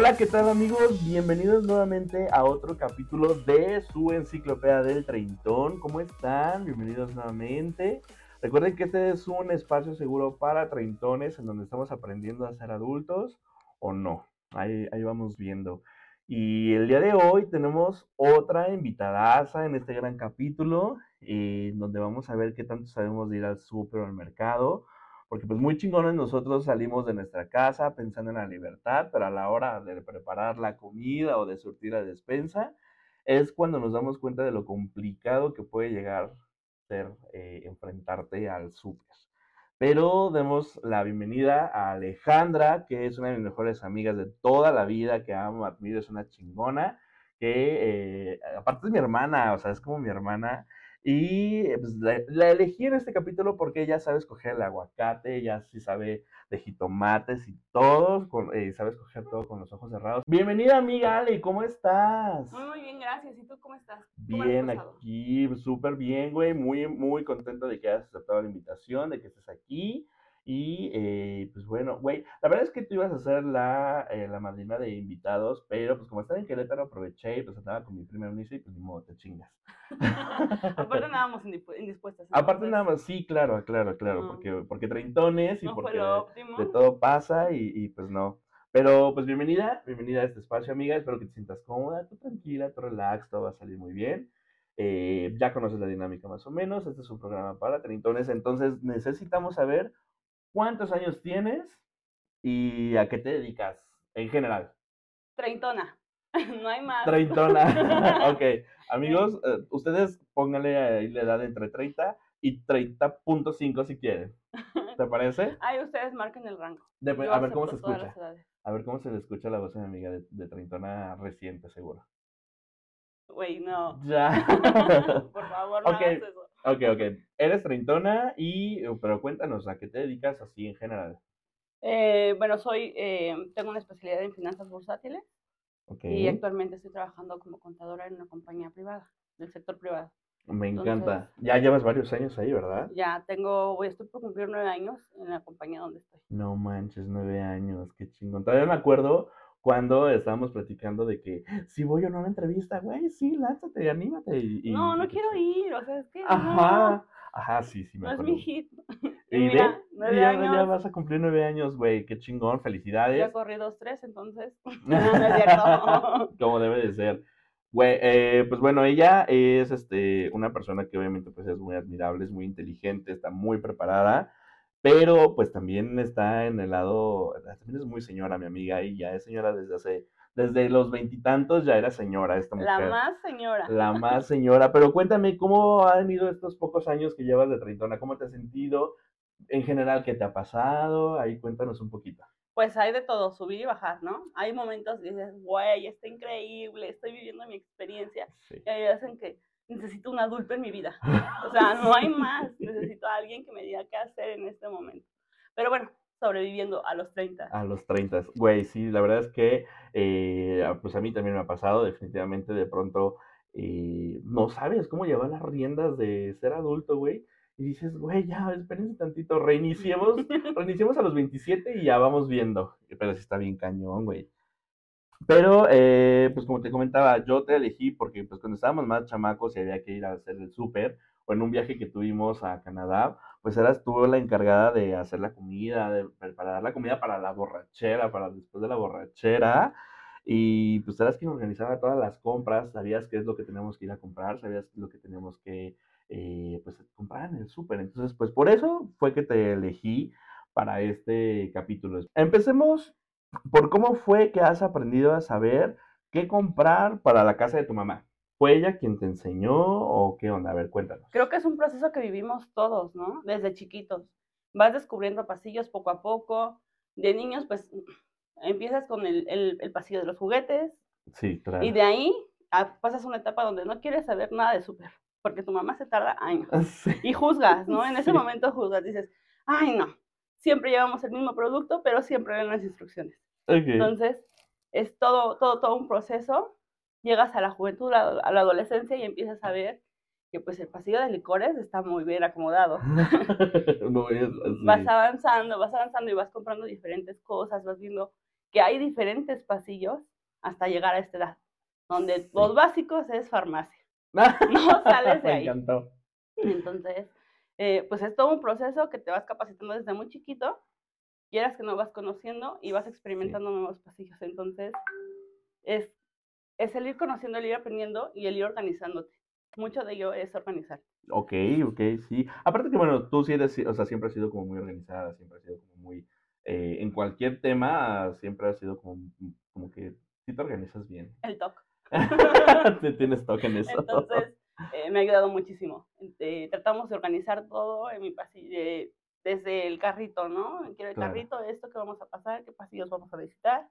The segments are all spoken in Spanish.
Hola, ¿qué tal amigos? Bienvenidos nuevamente a otro capítulo de su enciclopedia del treintón. ¿Cómo están? Bienvenidos nuevamente. Recuerden que este es un espacio seguro para treintones en donde estamos aprendiendo a ser adultos o no. Ahí, ahí vamos viendo. Y el día de hoy tenemos otra invitadaza en este gran capítulo, eh, donde vamos a ver qué tanto sabemos de ir al súper o al mercado, porque pues muy chingones nosotros salimos de nuestra casa pensando en la libertad, pero a la hora de preparar la comida o de surtir la despensa, es cuando nos damos cuenta de lo complicado que puede llegar ser eh, enfrentarte al súper. Pero demos la bienvenida a Alejandra, que es una de mis mejores amigas de toda la vida, que amo, admiro, es una chingona, que eh, aparte es mi hermana, o sea, es como mi hermana. Y pues, la, elegí en este capítulo porque ella sabe escoger el aguacate, ella sí sabe de jitomates y todo, con, eh, sabe escoger todo con los ojos cerrados. Bienvenida amiga Ale, ¿cómo estás? Muy, muy bien, gracias. ¿Y tú cómo estás? bien, aquí, súper bien, güey, muy, muy contento de que hayas aceptado la invitación, de que estés aquí. Y eh, pues bueno, güey, la verdad es que tú ibas a ser la, eh, la madrina de invitados, pero pues como estaba en Querétaro aproveché y pues estaba con mi primer unice y pues ni modo, te chingas. Aparte nada más indispuestas. Aparte nada más, sí, claro, claro, claro, porque, porque treintones y porque de, todo pasa y, y, pues no. Pero pues bienvenida, bienvenida a este espacio, amiga. Espero que te sientas cómoda, tú tranquila, tú relax, todo va a salir muy bien. Eh, ya conoces la dinámica más o menos. Este es un programa para treintones, entonces necesitamos saber cuántos años tienes y a qué te dedicas en general. Treintona. No hay más. Treintona. ok. Amigos, eh, ustedes pónganle ahí la edad entre 30 y 30.5 si quieren. ¿Te parece? Ay, ustedes marquen el rango. a ver cómo se escucha. A ver cómo se le escucha la voz de mi amiga de, de treintona reciente, seguro. Güey, no. Ya. Por favor, no hagas eso. Ok, ok. Eres treintona y, pero cuéntanos, ¿a qué te dedicas así en general? Eh, bueno, soy, eh, tengo una especialidad en finanzas bursátiles y actualmente estoy trabajando como contadora en una compañía privada, del sector privado. Me encanta. ya llevas varios años ahí, ¿verdad? Ya tengo, voy, estoy por cumplir nueve años en la compañía donde estoy. No manches, nueve años, qué chingón. Todavía me acuerdo cuando estábamos platicando de que si voy o no a la entrevista, güey, sí, lánzate, anímate. Y, no, no quiero ir, o sea, es que. Ajá, ajá, sí, sí, me no acuerdo. es mi hit. Y, mira, ya, años. ya vas a cumplir nueve años, güey, qué chingón, felicidades. Ya corrí dos, tres, entonces. no, es cierto. Como debe de ser. Güey, eh, pues bueno, ella es este, una persona que obviamente pues es muy admirable, es muy inteligente, está muy preparada pero pues también está en el lado, también es muy señora mi amiga y ya es señora desde hace, desde los veintitantos ya era señora esta mujer. La más señora. La más señora, pero cuéntame, ¿cómo han ido estos pocos años que llevas de treintona? ¿Cómo te has sentido? En general, ¿qué te ha pasado? Ahí cuéntanos un poquito. Pues hay de todo, subir y bajar, ¿no? Hay momentos que dices, güey, está increíble, estoy viviendo mi experiencia. Y hay hacen que necesito un adulto en mi vida. O sea, no hay más. Necesito a alguien que me diga qué hacer en este momento. Pero bueno, sobreviviendo a los 30. A los 30. Güey, sí, la verdad es que eh, pues a mí también me ha pasado, definitivamente de pronto eh, no sabes cómo llevar las riendas de ser adulto, güey. Y dices, güey, ya, espérense tantito, reiniciemos, reiniciemos a los 27 y ya vamos viendo. Pero sí está bien cañón, güey. Pero, eh, pues como te comentaba, yo te elegí porque pues cuando estábamos más chamacos y había que ir a hacer el súper, o en un viaje que tuvimos a Canadá, pues eras tú la encargada de hacer la comida, de preparar la comida para la borrachera, para después de la borrachera. Y pues eras quien organizaba todas las compras, sabías qué es lo que teníamos que ir a comprar, sabías lo que teníamos que eh, pues, comprar en el súper. Entonces, pues por eso fue que te elegí para este capítulo. Empecemos por cómo fue que has aprendido a saber qué comprar para la casa de tu mamá. ¿Fue ella quien te enseñó o qué onda? A ver, cuéntanos. Creo que es un proceso que vivimos todos, ¿no? Desde chiquitos. Vas descubriendo pasillos poco a poco. De niños, pues empiezas con el, pasillo de los juguetes. Sí, claro. Y de ahí pasas una etapa donde no quieres saber nada de súper, porque tu mamá se tarda años. Y juzgas, ¿no? En ese momento juzgas, dices, ay, no, siempre llevamos el mismo producto, pero siempre ven las instrucciones. Entonces, es todo, todo, todo un proceso. Llegas a la juventud, a, la adolescencia y empiezas a ver que pues el pasillo de licores está muy bien acomodado. no es Vas avanzando, vas avanzando y vas comprando diferentes cosas, vas viendo que hay diferentes pasillos hasta llegar a esta edad, donde los básicos es farmacia. No sales de Me ahí. encantó. Entonces, eh, pues es todo un proceso que te vas capacitando desde muy chiquito, quieras que no vas conociendo y vas experimentando nuevos pasillos. Entonces, es, es el ir conociendo, el ir aprendiendo y el ir organizándote. Mucho de ello es organizar. Ok, ok, sí. Aparte que, bueno, tú sí eres, o sea, siempre has sido como muy organizada, siempre has sido como muy, eh, en cualquier tema, siempre has sido como, como que sí te organizas bien. El TOC. Te tienes toque en eso. Entonces, eh, me ha ayudado muchísimo. Eh, tratamos de organizar todo en mi pasillo, eh, desde el carrito, ¿no? Quiero el Claro. carrito, esto que vamos a pasar, qué pasillos vamos a visitar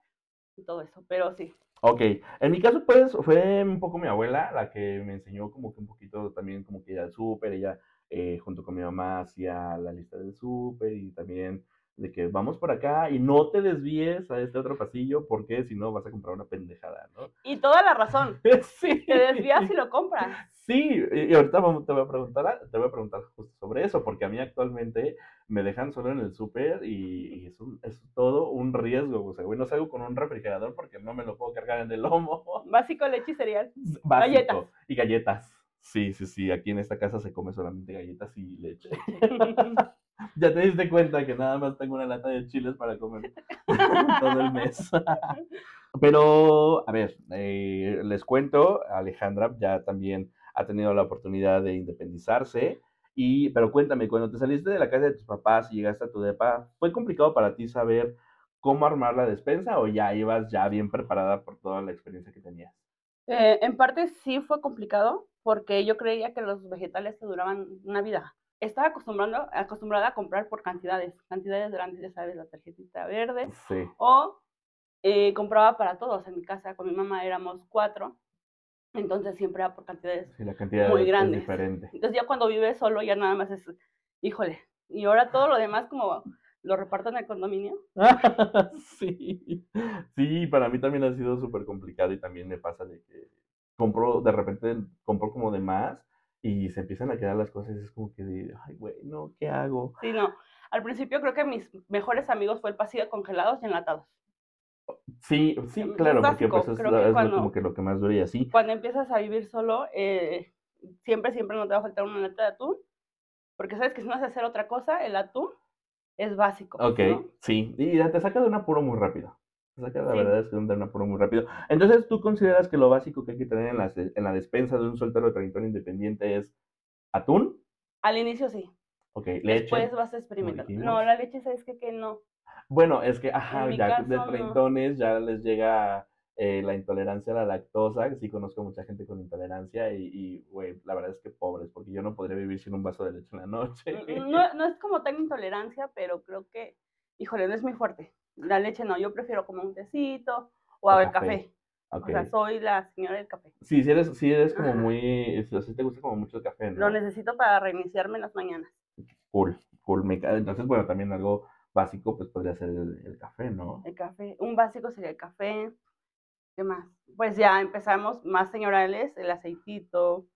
y todo eso. Pero sí, Ok, en mi caso pues fue un poco mi abuela la que me enseñó como que un poquito también como que ir al súper, ella eh, junto con mi mamá hacía la lista del súper y también de que vamos por acá y no te desvíes a este otro pasillo porque si no vas a comprar una pendejada, ¿no? y toda la razón. sí. Te desvías y lo compras. Sí, y ahorita vamos- te voy a preguntar, te voy a preguntar justo sobre eso, porque a mí actualmente me dejan solo en el súper y, y es, un- es todo un riesgo, o sea, güey, no salgo con un refrigerador porque no me lo puedo cargar en el lomo. Básico, leche y cereal. Básico. Galletas. Y galletas. Sí, sí, sí, aquí en esta casa se come solamente galletas y leche. Ya te diste cuenta que nada más tengo una lata de chiles para comer todo el mes. Pero, a ver, eh, les cuento, Alejandra ya también ha tenido la oportunidad de independizarse. Y, pero cuéntame, cuando te saliste de la casa de tus papás y llegaste a tu depa, ¿fue complicado para ti saber cómo armar la despensa o ya ibas ya bien preparada por toda la experiencia que tenías? Eh, en parte sí fue complicado porque yo creía que los vegetales te duraban una vida. Estaba acostumbrando, acostumbrada a comprar por cantidades, cantidades grandes, ya sabes, la tarjetita verde. Sí. O eh, compraba para todos. En mi casa con mi mamá éramos cuatro, entonces siempre era por cantidades. Sí, la cantidad Muy es grandes. Entonces ya cuando vives solo ya nada más es, híjole, y ahora todo lo demás como lo reparto en el condominio. sí, sí, para mí también ha sido súper complicado y también me pasa de que compro, de repente compro como de más y se empiezan a quedar las cosas y es como que, de, ay, güey, no, ¿qué hago? Sí, no. Al principio creo que mis mejores amigos fue el pasillo de congelados y enlatados. Sí, sí, Es claro, porque pues es, que cuando- como que lo que más dura y así. Cuando empiezas a vivir solo, eh, siempre, siempre no te va a faltar una lata de atún, porque sabes que si no vas a hacer otra cosa, el atún es básico. Ok, ¿no? sí, y te saca de un apuro muy rápido. Te saca, la Sí. verdad es que de un apuro muy rápido. Entonces, ¿tú consideras que lo básico que hay que tener en la, en la despensa de un soltero treintón independiente es atún? Al inicio sí, Ok, leche. después vas experimentando. dijimos. No, la leche, ¿sabes qué? Que no. Bueno, es que, ajá, ya de caso, no. treintones ya les llega eh, la intolerancia a la lactosa. Sí conozco mucha gente con intolerancia y, güey, la verdad es que pobres, porque yo no podría vivir sin un vaso de leche en la noche. No, no es como tan intolerancia, pero creo que, híjole, no es muy fuerte. La leche no, yo prefiero como un tecito o, O el café. café. O sea, soy la señora del café. Sí, si eres, sí eres como muy, sea, sí te gusta como mucho el café, ¿no? Lo necesito para reiniciarme en las mañanas. Cool, cool. Entonces, bueno, también algo básico, pues podría ser el, el café, ¿no? El café, un básico sería el café. ¿Qué más? Pues ya empezamos más señorales, el aceitito.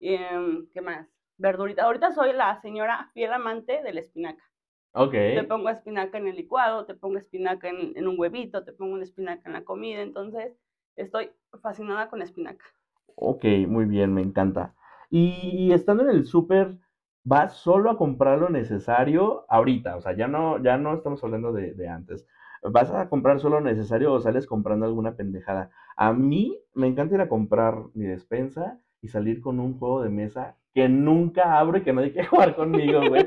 em, ¿Qué más? Verdurita. Ahorita soy la señora fiel amante de la espinaca. Ok. Te pongo espinaca en el licuado, te pongo espinaca en, en un huevito, te pongo una espinaca en la comida. Entonces, estoy fascinada con la espinaca. Ok, muy bien, me encanta. Y estando en el súper, ¿vas solo a comprar lo necesario ahorita? O sea, ya no, ya no estamos hablando de, de antes. ¿Vas a comprar solo lo necesario o sales comprando alguna pendejada? A mí me encanta ir a comprar mi despensa y salir con un juego de mesa que nunca abro y que nadie quiere jugar conmigo, güey.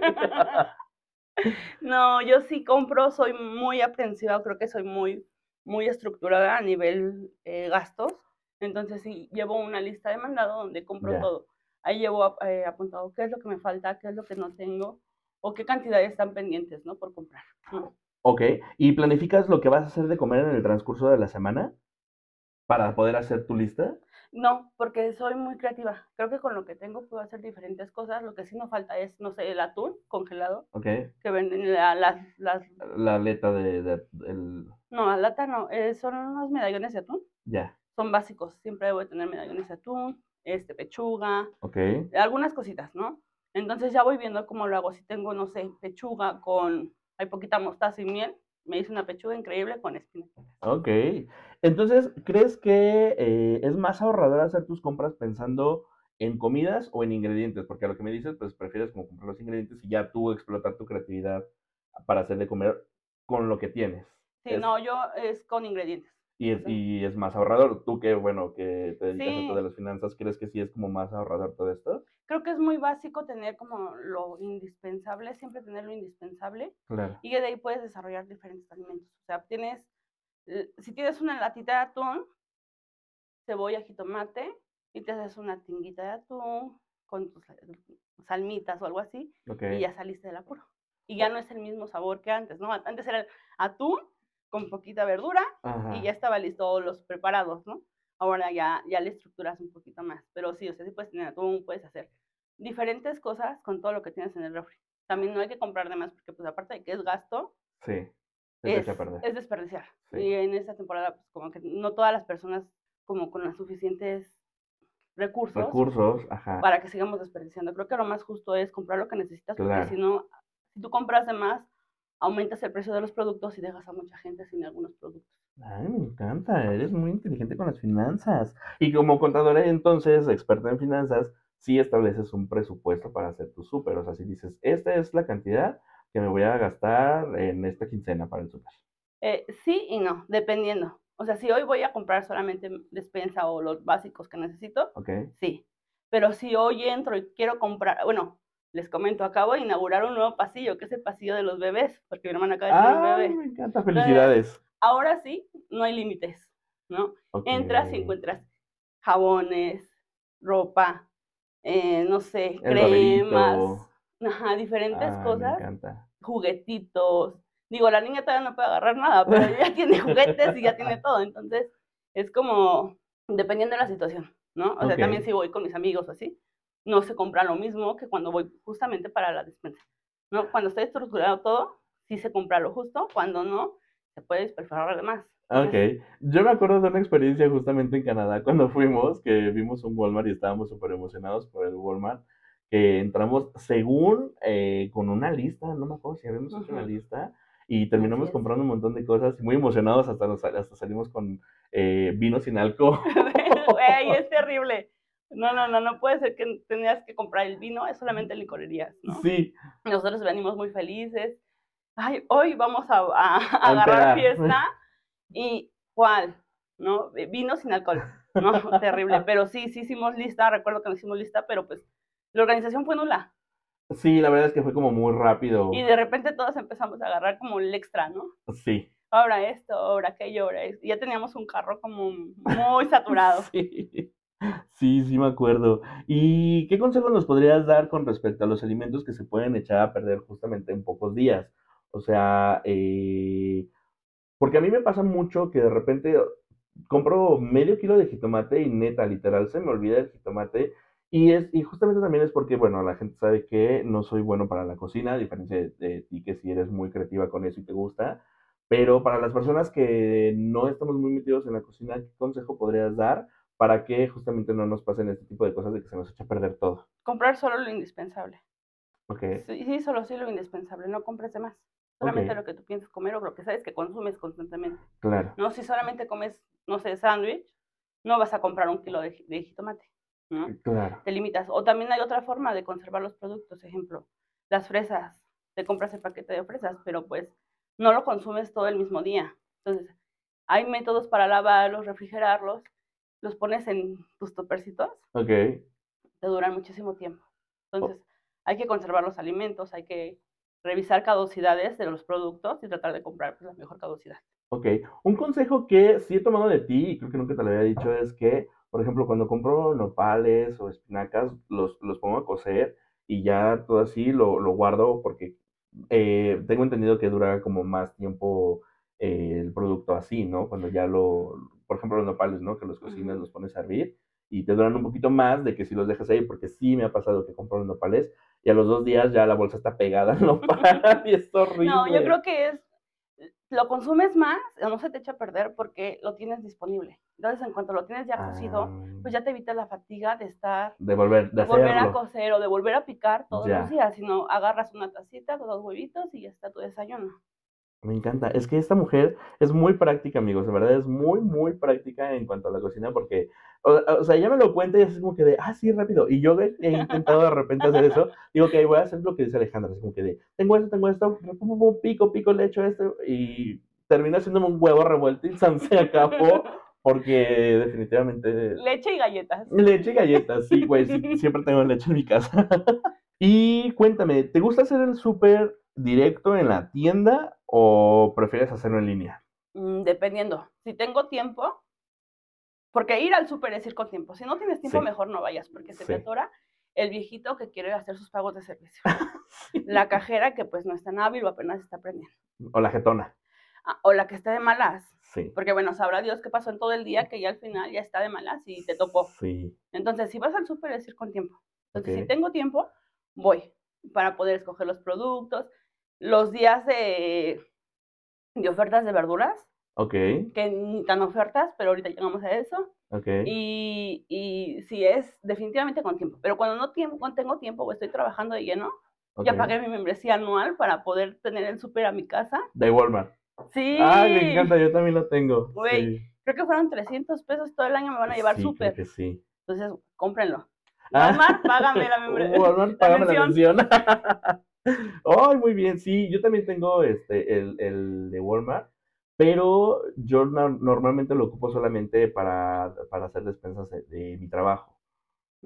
No, yo sí compro, soy muy aprensiva, creo que soy muy, muy estructurada a nivel eh, gastos. Entonces sí, llevo una lista de mandado donde compro todo. Ahí llevo eh, apuntado qué es lo que me falta, qué es lo que no tengo o qué cantidades están pendientes, ¿no? Por comprar. ¿no? Ok, ¿y planificas lo que vas a hacer de comer en el transcurso de la semana para poder hacer tu lista? No, porque soy muy creativa. Creo que con lo que tengo puedo hacer diferentes cosas. Lo que sí no falta es, no sé, el atún congelado Ok, que venden la- las, las, la aleta de, de- el, no, la lata no, eh, son unos medallones de atún. ya, son básicos. Siempre debo de tener medallones de atún, este, pechuga, ok. algunas cositas, ¿no? Entonces ya voy viendo cómo lo hago. Si tengo, no sé, pechuga con, hay poquita mostaza y miel, me hice una pechuga increíble con espinacas. Ok. Entonces, ¿crees que eh, es más ahorrador hacer tus compras pensando en comidas o en ingredientes? Porque a lo que me dices, pues prefieres como comprar los ingredientes y ya tú explotar tu creatividad para hacer de comer con lo que tienes. Sí, no, yo es con ingredientes. Y es, y es más ahorrador. Tú que, bueno, que te dedicas a esto de las finanzas, ¿crees que sí es como más ahorrador todo esto? Creo que es muy básico tener como lo indispensable, siempre tener lo indispensable. Claro. Y de ahí puedes desarrollar diferentes alimentos. O sea, tienes, eh, si tienes una latita de atún, cebolla, jitomate, y te haces una tinguita de atún con tus salmitas o algo así, y ya saliste del apuro. Y ya no es el mismo sabor que antes, ¿no? Antes era el atún con poquita verdura y ya estaba listo los preparados, ¿no? Ahora ya, ya le estructuras un poquito más. Pero sí, o sea, sí puedes tener atún, puedes hacer diferentes cosas con todo lo que tienes en el refri. También no hay que comprar de más porque, pues, aparte de que es gasto, sí, es, es desperdiciar. Y en esta temporada, pues, como que no todas las personas, como con los suficientes recursos, recursos ajá. para que sigamos desperdiciando. Creo que lo más justo es comprar lo que necesitas, porque si no, si tú compras de más, aumentas el precio de los productos y dejas a mucha gente sin algunos productos. Ay, me encanta, eres muy inteligente con las finanzas. Y como contadora entonces, experta en finanzas, sí estableces un presupuesto para hacer tu súper. O sea, si dices, esta es la cantidad que me voy a gastar en esta quincena para el súper. Eh, sí y no, dependiendo. O sea, si hoy voy a comprar solamente despensa o los básicos que necesito, okay. sí. Pero si hoy entro y quiero comprar, bueno, les comento, acabo de inaugurar un nuevo pasillo, que es el pasillo de los bebés, porque mi hermana acaba de tener un bebé. me encanta, felicidades. ahora sí, no hay límites, ¿no? Entras y encuentras jabones, ropa, eh, no sé, cremas, ajá, diferentes ah, cosas, juguetitos. Digo, la niña todavía no puede agarrar nada, pero ya tiene juguetes y ya tiene todo, entonces es como dependiendo de la situación, ¿no? O sea, también si voy con mis amigos o así, no se compra lo mismo que cuando voy justamente para la despensa. ¿no? Cuando está estructurado todo, sí se compra lo justo, cuando no, se puede dispersar además. Ok, yo me acuerdo de una experiencia justamente en Canadá cuando fuimos, que vimos un Walmart y estábamos súper emocionados por el Walmart, que entramos según eh, con una lista, no me acuerdo si habíamos hecho una lista, y terminamos comprando un montón de cosas, muy emocionados, hasta, nos, hasta salimos con eh, vino sin alcohol. Güey, es terrible. No, no, no, no puede ser que tenías que comprar el vino, es solamente licorerías, ¿no? Sí. Nosotros venimos muy felices. Ay, hoy vamos a, a, agarrar fiesta. ¿Y cuál? ¿No? Vino sin alcohol. No, terrible. Pero sí, sí hicimos lista, recuerdo que no hicimos lista, pero pues la organización fue nula. Sí, la verdad es que fue como muy rápido. Y de repente todos empezamos a agarrar como el extra, ¿no? Sí. Ahora esto, ahora aquello, ahora esto. Ya teníamos un carro como muy saturado. sí. Sí, sí me acuerdo. ¿Y qué consejos nos podrías dar con respecto a los alimentos que se pueden echar a perder justamente en pocos días? O sea, eh, porque a mí me pasa mucho que de repente compro medio kilo de jitomate y neta, literal, se me olvida el jitomate. Y, es, y justamente también es porque, bueno, la gente sabe que no soy bueno para la cocina, a diferencia de, de ti que si eres muy creativa con eso y te gusta. Pero para las personas que no estamos muy metidos en la cocina, ¿qué consejo podrías dar? Para que justamente no nos pasen este tipo de cosas de que se nos echa a perder todo. Comprar solo lo indispensable. Ok. Sí, sí solo sí lo indispensable, no compres de más. Solamente lo que tú piensas comer o lo que sabes que consumes constantemente. Claro. No, si solamente comes, no sé, sándwich, no vas a comprar un kilo de, jitomate. ¿no? Claro. Te limitas. O también hay otra forma de conservar los productos. Ejemplo, las fresas. Te compras el paquete de fresas, pero pues no lo consumes todo el mismo día. Entonces, hay métodos para lavarlos, refrigerarlos los pones en tus topercitos. Ok. Te duran muchísimo tiempo. Entonces, hay que conservar los alimentos, hay que revisar caducidades de los productos y tratar de comprar pues, la mejor caducidad. Ok. Un consejo que sí he tomado de ti, y creo que nunca te lo había dicho, es que, por ejemplo, cuando compro nopales o espinacas, los, los pongo a cocer y ya todo así lo, lo guardo porque eh, tengo entendido que dura como más tiempo eh, el producto así, ¿no? Cuando ya lo, por ejemplo, los nopales, ¿no? Que los cocinas, los pones a hervir y te duran un poquito más de que si los dejas ahí, porque sí me ha pasado que compro los nopales y a los dos días ya la bolsa está pegada al nopal y es horrible. No, yo creo que es, lo consumes más no se te echa a perder porque lo tienes disponible. Entonces, en cuanto lo tienes ya cocido, pues ya te evita la fatiga de estar... De volver, de, volver a cocer o de volver a picar todos los días, sino agarras una tacita, dos huevitos y ya está tu desayuno. Me encanta. Es que esta mujer es muy práctica, amigos. De verdad, es muy, muy práctica en cuanto a la cocina porque, o, sea, ella me lo cuenta y es como que de, ah, sí, rápido. Y yo he, intentado de repente hacer eso. Digo, ok, voy a hacer lo que dice Alejandra. Es como que de, tengo esto, tengo esto, pico, pico, le echo esto. Y termina haciéndome un huevo revuelto y se acabó. Porque definitivamente. Leche y galletas. Leche y galletas, sí, güey. siempre tengo leche en mi casa. y cuéntame, ¿te gusta hacer el súper directo en la tienda o prefieres hacerlo en línea? Mm, dependiendo. Si tengo tiempo, porque ir al súper es ir con tiempo. Si no tienes tiempo, mejor no vayas, porque se te atora el viejito que quiere hacer sus pagos de servicio. la cajera que pues no está tan hábil o apenas está aprendiendo. O la jetona. Ah, o la que está de malas. Sí. Porque bueno, sabrá Dios qué pasó en todo el día que ya al final ya está de malas y te topó. Sí. Entonces, si vas al súper es ir con tiempo. Entonces, si tengo tiempo, voy para poder escoger los productos, los días de, de ofertas de verduras. Ok. Que ni tan ofertas, pero ahorita llegamos a eso. Ok. Y, y sí es definitivamente con tiempo. Pero cuando no, tiempo, tengo tiempo o estoy trabajando de lleno, ya pagué mi membresía anual para poder tener el súper a mi casa. De Walmart. Sí. Ay, me encanta, yo también lo tengo. Güey, creo que fueron 300 pesos todo el año me van a llevar sí, súper. que sí. Entonces, cómprenlo. Ah. Walmart, págame la membresía. Walmart, págame la mención. Ay, muy bien, sí, yo también tengo este, el, el de Walmart, pero yo normalmente lo ocupo solamente para, para hacer despensas de, mi trabajo.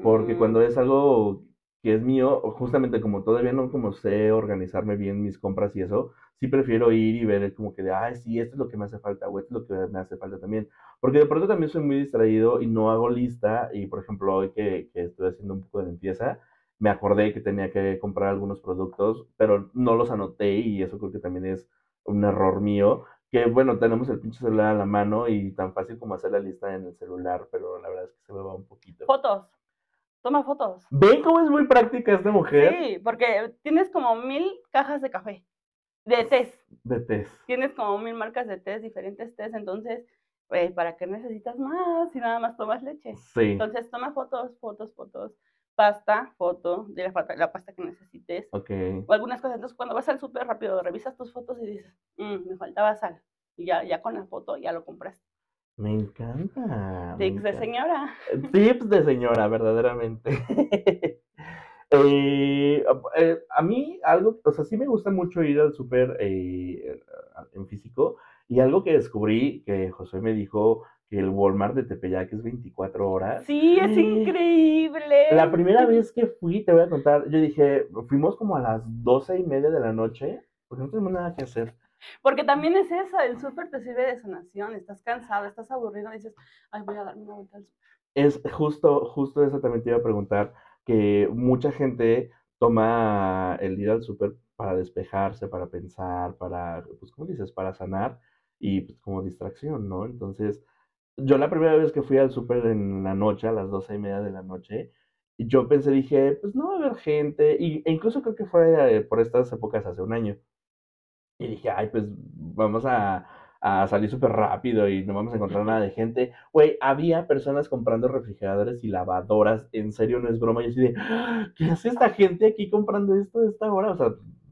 Porque cuando es algo que es mío, justamente como todavía no como sé organizarme bien mis compras y eso, sí prefiero ir y ver como que de, ay, sí, esto es lo que me hace falta, o esto es lo que me hace falta también. Porque de pronto también soy muy distraído y no hago lista, y por ejemplo, hoy que, que estoy haciendo un poco de limpieza, me acordé que tenía que comprar algunos productos, pero no los anoté y eso creo que también es un error mío. Que bueno, tenemos el pinche celular a la mano y tan fácil como hacer la lista en el celular, pero la verdad es que se me va un poquito. Fotos. Toma fotos. ¿Ven cómo es muy práctica esta mujer? Sí, porque tienes como mil cajas de café, de test. De test. Tienes como mil marcas de test, diferentes test, entonces, eh, ¿para qué necesitas más si nada más tomas leche? Sí. Entonces, toma fotos, fotos, fotos pasta, foto de la, pasta que necesites. Ok. O algunas cosas. Entonces, cuando vas al súper rápido, revisas tus fotos y dices, mm, me faltaba sal. Y ya, ya con la foto ya lo compraste. Me encanta. Tips de señora. Eh, tips de señora, verdaderamente. Eh, eh, a mí algo, o sea, sí me gusta mucho ir al súper en físico y algo que descubrí que José me dijo que el Walmart de Tepeyac es 24 horas. Sí, es increíble. La primera vez que fui, te voy a contar, yo dije, fuimos como a las doce y media de la noche, porque no tenemos nada que hacer. Porque también es eso, el súper te sirve de sanación, estás cansado, estás aburrido, y dices, ay, voy a darme una vuelta al súper. Es justo, justo eso también te iba a preguntar, que mucha gente toma el ir al súper para despejarse, para pensar, para, pues, ¿cómo dices? Para sanar y pues como distracción, ¿no? Entonces, yo la primera vez que fui al súper en la noche, a las doce y media de la noche, yo pensé, dije, pues no va a haber gente, y, e incluso creo que fue eh, por estas épocas hace un año. Y dije, ay, pues vamos a, a salir súper rápido y no vamos a encontrar nada de gente. Güey, había personas comprando refrigeradores y lavadoras, en serio, no es broma. Yo así de, ¡Ah! ¿qué hace esta gente aquí comprando esto a esta hora? O sea,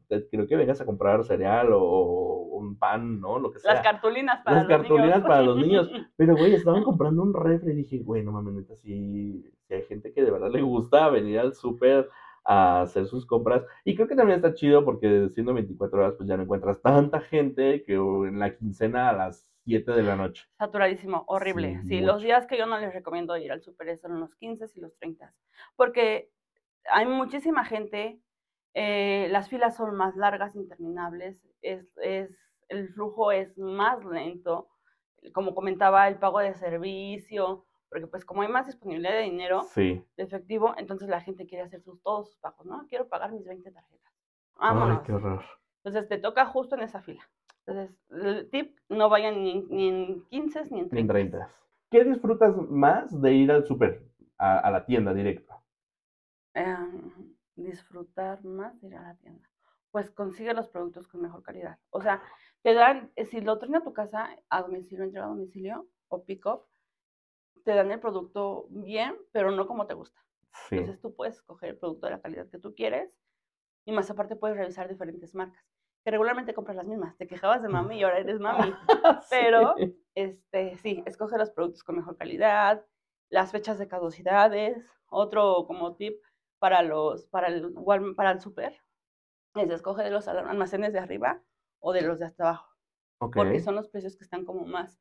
creo que vengas a comprar cereal o un pan, ¿no? Lo que sea. Las cartulinas para Las los cartulinas niños. para los niños. Pero, güey, estaban comprando un refri y dije, güey, no mames, neta, si hay gente que de verdad le gusta venir al súper a hacer sus compras. Y creo que también está chido porque siendo 24 horas, pues ya no encuentras tanta gente que en la quincena a las 7 de la noche. Saturadísimo, horrible. Sí, los días que yo no les recomiendo ir al súper son los 15 y los 30. Porque hay muchísima gente eh, las filas son más largas, interminables, es, es, el flujo es más lento, como comentaba, el pago de servicio, porque pues como hay más disponibilidad de dinero, de efectivo, entonces la gente quiere hacer sus, todos sus pagos, ¿no? Quiero pagar mis 20 tarjetas. Vámonos. Ay, qué horror. Entonces te toca justo en esa fila. Entonces, el tip, no vayan ni, ni en 15 ni en 30. Ni en 30. ¿Qué disfrutas más de ir al súper, a, a, la tienda directa? Eh, disfrutar más ir a la tienda? Pues consigue los productos con mejor calidad. O sea, te dan, eh, si lo traen a tu casa a domicilio, entrega a domicilio o pick-up, te dan el producto bien, pero no como te gusta. Entonces tú puedes escoger el producto de la calidad que tú quieres y más aparte puedes revisar diferentes marcas. que regularmente compras las mismas. Te quejabas de mami y ahora eres mami. Pero, este, sí, escoge los productos con mejor calidad, las fechas de caducidades. Otro como tip para los, para el, para el super, es escoge de los almacenes de arriba o de los de hasta abajo. Porque son los precios que están como más,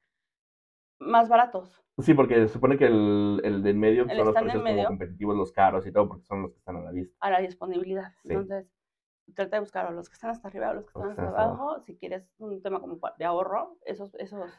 más baratos. Sí, porque se supone que el, el de en medio son los precios como competitivos, los caros y todo, porque son los que están a la vista. A la disponibilidad. Entonces, trata de buscar a los que están hasta arriba o los que están hasta abajo. Si quieres un tema como de ahorro, esos, esos.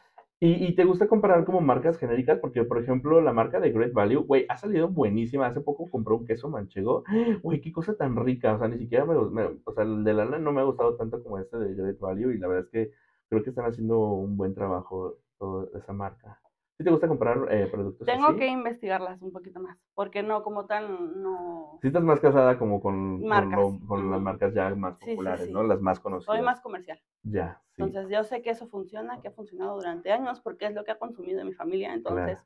¿Y, ¿Y, te gusta comparar como marcas genéricas? Porque, por ejemplo, la marca de Great Value, güey, ha salido buenísima. Hace poco compré un queso manchego. Güey, qué cosa tan rica. O sea, ni siquiera me, O sea, el de Lana no me ha gustado tanto como este de Great Value. Y la verdad es que creo que están haciendo un buen trabajo toda esa marca. ¿Sí te gusta comprar eh, productos Tengo que investigarlas un poquito más, porque no, como tal, no... Sí estás más casada como con, con, las marcas ya más populares, ¿no? Las más conocidas. Soy más comercial. Ya. Entonces yo sé que eso funciona, que ha funcionado durante años, porque es lo que ha consumido en mi familia, entonces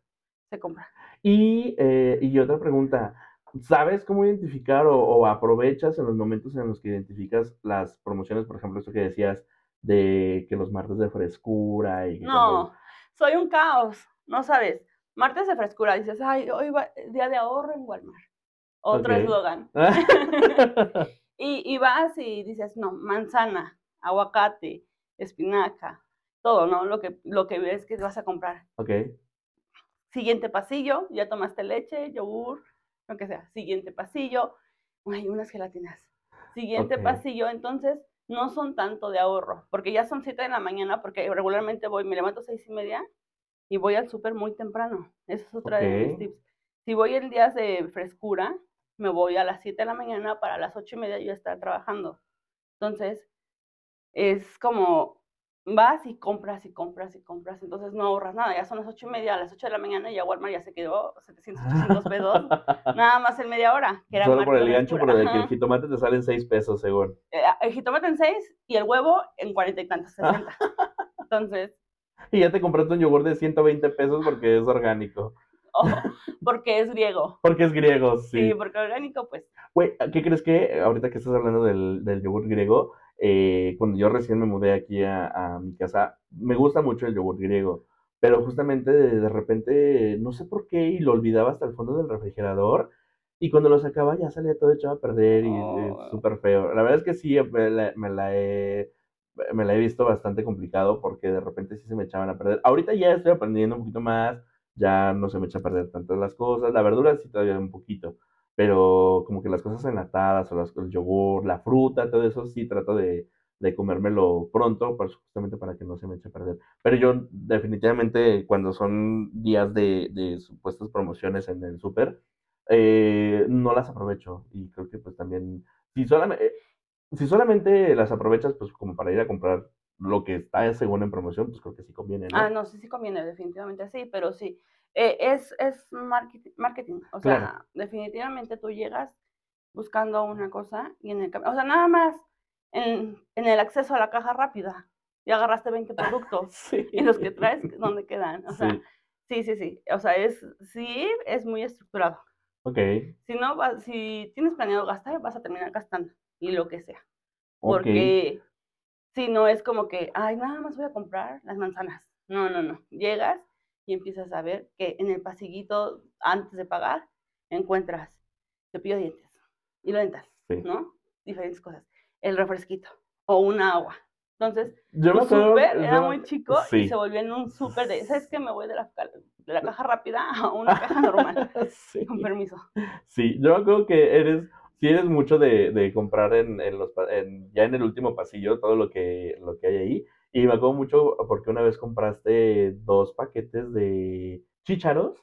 se compra. Y, eh, y otra pregunta, ¿sabes cómo identificar o, o, aprovechas en los momentos en los que identificas las promociones, por ejemplo, esto que decías de que los martes de frescura y... no, soy un caos no sabes, martes de frescura, dices, ay, hoy va día de ahorro en Walmart. Otro eslogan. y, y vas y dices, no, manzana, aguacate, espinaca, todo, ¿no? Lo que, lo que ves que vas a comprar. Ok. Siguiente pasillo, ya tomaste leche, yogur, lo que sea. Siguiente pasillo, hay unas gelatinas. Siguiente pasillo, entonces no son tanto de ahorro, porque ya son 7 de la mañana, porque regularmente voy, me levanto seis y media y voy al súper muy temprano. Esa es otra de mis tips. Si voy en días de frescura, me voy a las 7 de la mañana para las 8 y media yo estar trabajando. Entonces, es como vas y compras y compras y compras, entonces no ahorras nada, ya son las 8 y media, a las 8 de la mañana y ya Walmart ya se quedó 700, 800 pesos, nada más en media hora. Que era Solo por el gancho, por el que el jitomate te sale en 6 pesos, según. Eh, el jitomate en 6 y el huevo en 40 y tantos, 60. Entonces, y ya te compraste un yogur de 120 pesos porque es orgánico. Oh, porque es griego. Porque es griego, sí. Sí, porque orgánico, pues. Güey, ¿qué crees que ahorita que estás hablando del, del yogur griego, eh, cuando yo recién me mudé aquí a, mi casa, me gusta mucho el yogur griego, pero justamente de, repente, no sé por qué, y lo olvidaba hasta el fondo del refrigerador, y cuando lo sacaba ya salía todo echado a perder y oh. súper feo. La verdad es que sí, me la he me la he visto bastante complicado porque de repente sí se me echaban a perder. Ahorita ya estoy aprendiendo un poquito más, ya no se me echa a perder tantas las cosas. La verdura sí todavía un poquito, pero como que las cosas enlatadas o las, el yogur, la fruta, todo eso sí trato de, de comérmelo pronto, pues, justamente para que no se me eche a perder. Pero yo definitivamente cuando son días de, de supuestas promociones en el súper, eh, no las aprovecho y creo que pues también, si solamente, si solamente las aprovechas, pues como para ir a comprar lo que está según en promoción, pues creo que sí conviene, ¿no? Ah, no, sí, sí conviene, definitivamente sí, pero sí. Eh, es, es marketing, marketing. O sea, definitivamente tú llegas buscando una cosa y en el o sea, nada más en, en el acceso a la caja rápida y agarraste 20 productos y los que traes, ¿dónde quedan? O sea, sí, sí, sí. O sea, es, sí, es muy estructurado. Ok. Si no, si tienes planeado gastar, vas a terminar gastando y lo que sea. Porque si no es como que, ay, nada más voy a comprar las manzanas. No, no, no. Llegas y empiezas a ver que en el pasillito, antes de pagar, encuentras cepillo de dientes, y lo dental, ¿no? Diferentes cosas. El refresquito o un agua. Entonces, yo tu súper era muy chico y se volvió en un súper de, ¿sabes qué? Me voy de la, de la caja rápida a una caja normal. Con permiso. Sí, yo creo que eres si eres mucho de, de comprar en, en los, en, ya en el último pasillo todo lo que, lo que hay ahí. Y me acuerdo mucho porque una vez compraste dos paquetes de chícharos,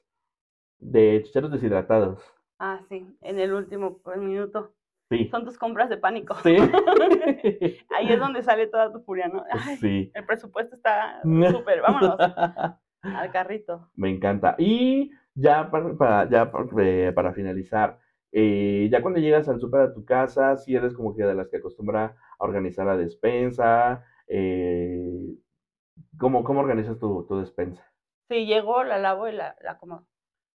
de chícharos deshidratados. Ah, sí, en el último minuto. Sí. Son tus compras de pánico. Sí. Ahí es donde sale toda tu furia, ¿no? sí. El presupuesto está súper, vámonos al carrito. Me encanta. Y ya para, ya eh, para finalizar, eh, ya cuando llegas al súper a tu casa, si eres como que de las que acostumbra a organizar la despensa. Eh, ¿cómo, ¿Cómo organizas tu, tu, despensa? Sí, llego, la lavo y la, la acomodo.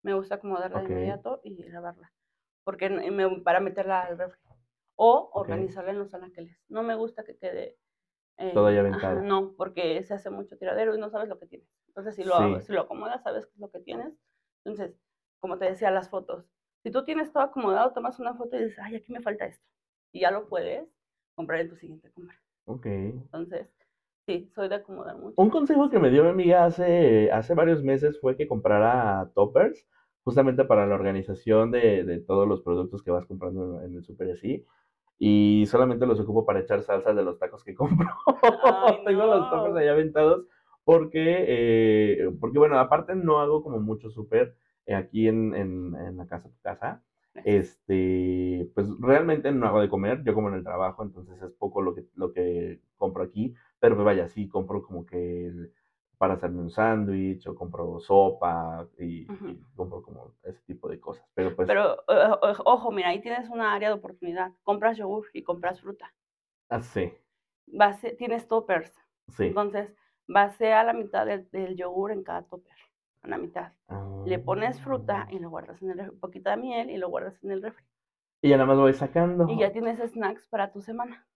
Me gusta acomodarla de inmediato y lavarla. Porque me, para meterla al refri. O organizarla en los anaqueles. No me gusta que quede todo ya aventado. no, porque se hace mucho tiradero y no sabes lo que tienes. Entonces, si lo, si lo acomodas, sabes qué es lo que tienes. Entonces, como te decía, las fotos. Si tú tienes todo acomodado, tomas una foto y dices, ay, aquí me falta esto. Y ya lo puedes comprar en tu siguiente compra. Ok. Entonces, sí, soy de acomodar mucho. Un consejo que me dio mi amiga hace, hace varios meses fue que comprara toppers, justamente para la organización de, de todos los productos que vas comprando en el super así. Y solamente los ocupo para echar salsas de los tacos que compro. Tengo los toppers ahí aventados porque, eh, porque bueno, aparte no hago como mucho súper aquí en, en, en, la casa, tu casa. Este, pues realmente no hago de comer, yo como en el trabajo, entonces es poco lo que, lo que compro aquí, pero pues vaya, sí, compro como que para hacerme un sándwich o compro sopa y, compro como ese tipo de cosas. Pero pues... Pero ojo, mira, ahí tienes una área de oportunidad. Compras yogur y compras fruta. Ah, sí. Vas, tienes toppers. Sí. Entonces, a la mitad del, yogur en cada topper, a la mitad. Le pones fruta y lo guardas en el un poquito de miel y lo guardas en el refri. Y ya nada más voy sacando. Y ya tienes snacks para tu semana.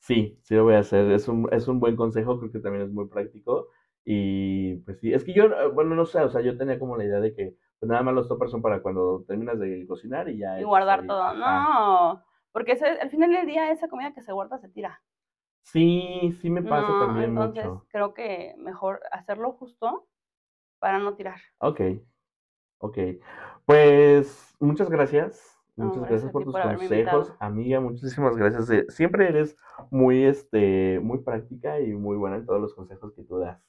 Sí, sí lo voy a hacer. Es un, es un buen consejo, creo que también es muy práctico. Y pues sí, es que yo, eh, bueno, no sé, o sea, yo tenía como la idea de que pues nada más los toppers son para cuando terminas de cocinar y ya. Y guardar todo. No, porque al final del día esa comida que se guarda se tira. Sí, sí me pasa también entonces creo que mejor hacerlo justo para no tirar. Ok, ok. Pues muchas gracias. Muchas gracias, por tus consejos, amiga. Muchísimas gracias. Eh, siempre eres muy, este, muy práctica y muy buena en todos los consejos que tú das.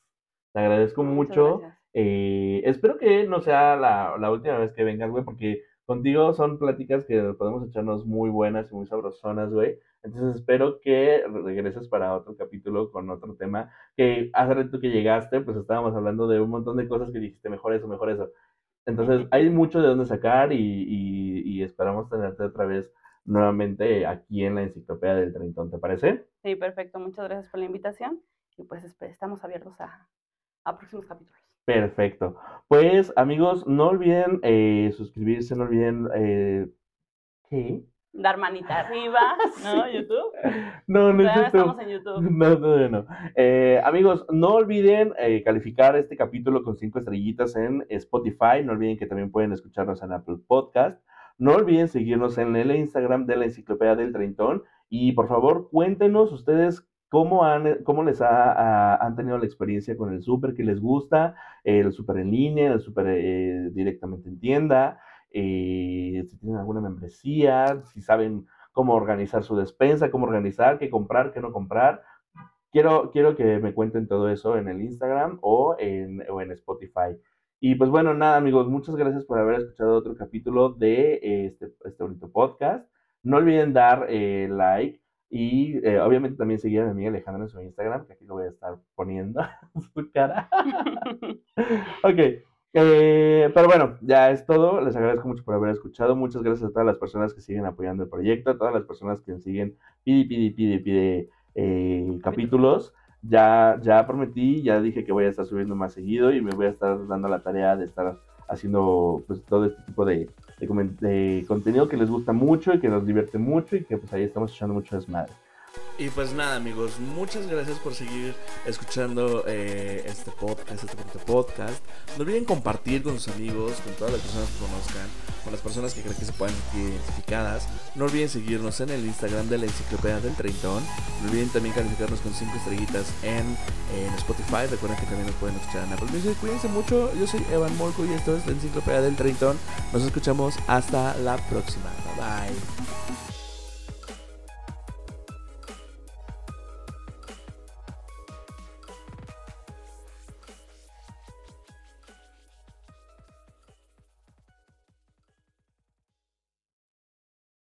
Te agradezco mucho. Eh, espero que no sea la, la última vez que vengas, güey, porque contigo son pláticas que podemos echarnos muy buenas y muy sabrosonas, güey. Entonces espero que regreses para otro capítulo con otro tema. Que hace rato que llegaste, pues estábamos hablando de un montón de cosas que dijiste, mejor eso, mejor eso. Entonces hay mucho de dónde sacar y, y, esperamos tenerte otra vez nuevamente aquí en la Enciclopedia del Treintón, ¿te parece? Sí, perfecto. Muchas gracias por la invitación y pues estamos abiertos a, a próximos capítulos. Perfecto. Pues amigos, no olviden eh, suscribirse, no olviden... Eh, ¿Qué? dar manita arriba, ¿no? YouTube. No, no es YouTube. estamos en YouTube. No, no, no. Eh, amigos, no olviden eh, calificar este capítulo con cinco estrellitas en Spotify. No olviden que también pueden escucharnos en Apple Podcast. No olviden seguirnos en el Instagram de la Enciclopedia del Treintón. Y por favor, cuéntenos ustedes cómo, han, cómo les ha, han tenido la experiencia con el súper, qué les gusta, el súper en línea, el súper eh, directamente en tienda. Eh, si tienen alguna membresía, si saben cómo organizar su despensa, cómo organizar, qué comprar, qué no comprar. Quiero, quiero que me cuenten todo eso en el Instagram o en, o en Spotify. Y pues bueno, nada amigos, muchas gracias por haber escuchado otro capítulo de este, este bonito podcast. No olviden dar eh, like y eh, obviamente también seguir a mi amiga Alejandra en su Instagram, que aquí lo voy a estar poniendo su cara. ok, eh, pero bueno, ya es todo. Les agradezco mucho por haber escuchado. Muchas gracias a todas las personas que siguen apoyando el proyecto, a todas las personas que siguen pide, pide, pide, pide eh, capítulos. Ya, ya prometí, ya dije que voy a estar subiendo más seguido y me voy a estar dando la tarea de estar haciendo pues todo este tipo de, de contenido que les gusta mucho y que nos divierte mucho y que pues ahí estamos echando mucho desmadre. Y pues nada amigos, muchas gracias por seguir escuchando eh, este podcast, este podcast. No olviden compartir con sus amigos, con todas las personas que conozcan, con las personas que creen que se puedan sentir identificadas. No olviden seguirnos en el Instagram de la Enciclopedia del Treintón. No olviden también calificarnos con 5 estrellitas en, Spotify. Recuerden que también nos pueden escuchar en Apple Music. Cuídense mucho. Yo soy Evan Molko y esto es la Enciclopedia del Treintón. Nos escuchamos hasta la próxima. Bye bye.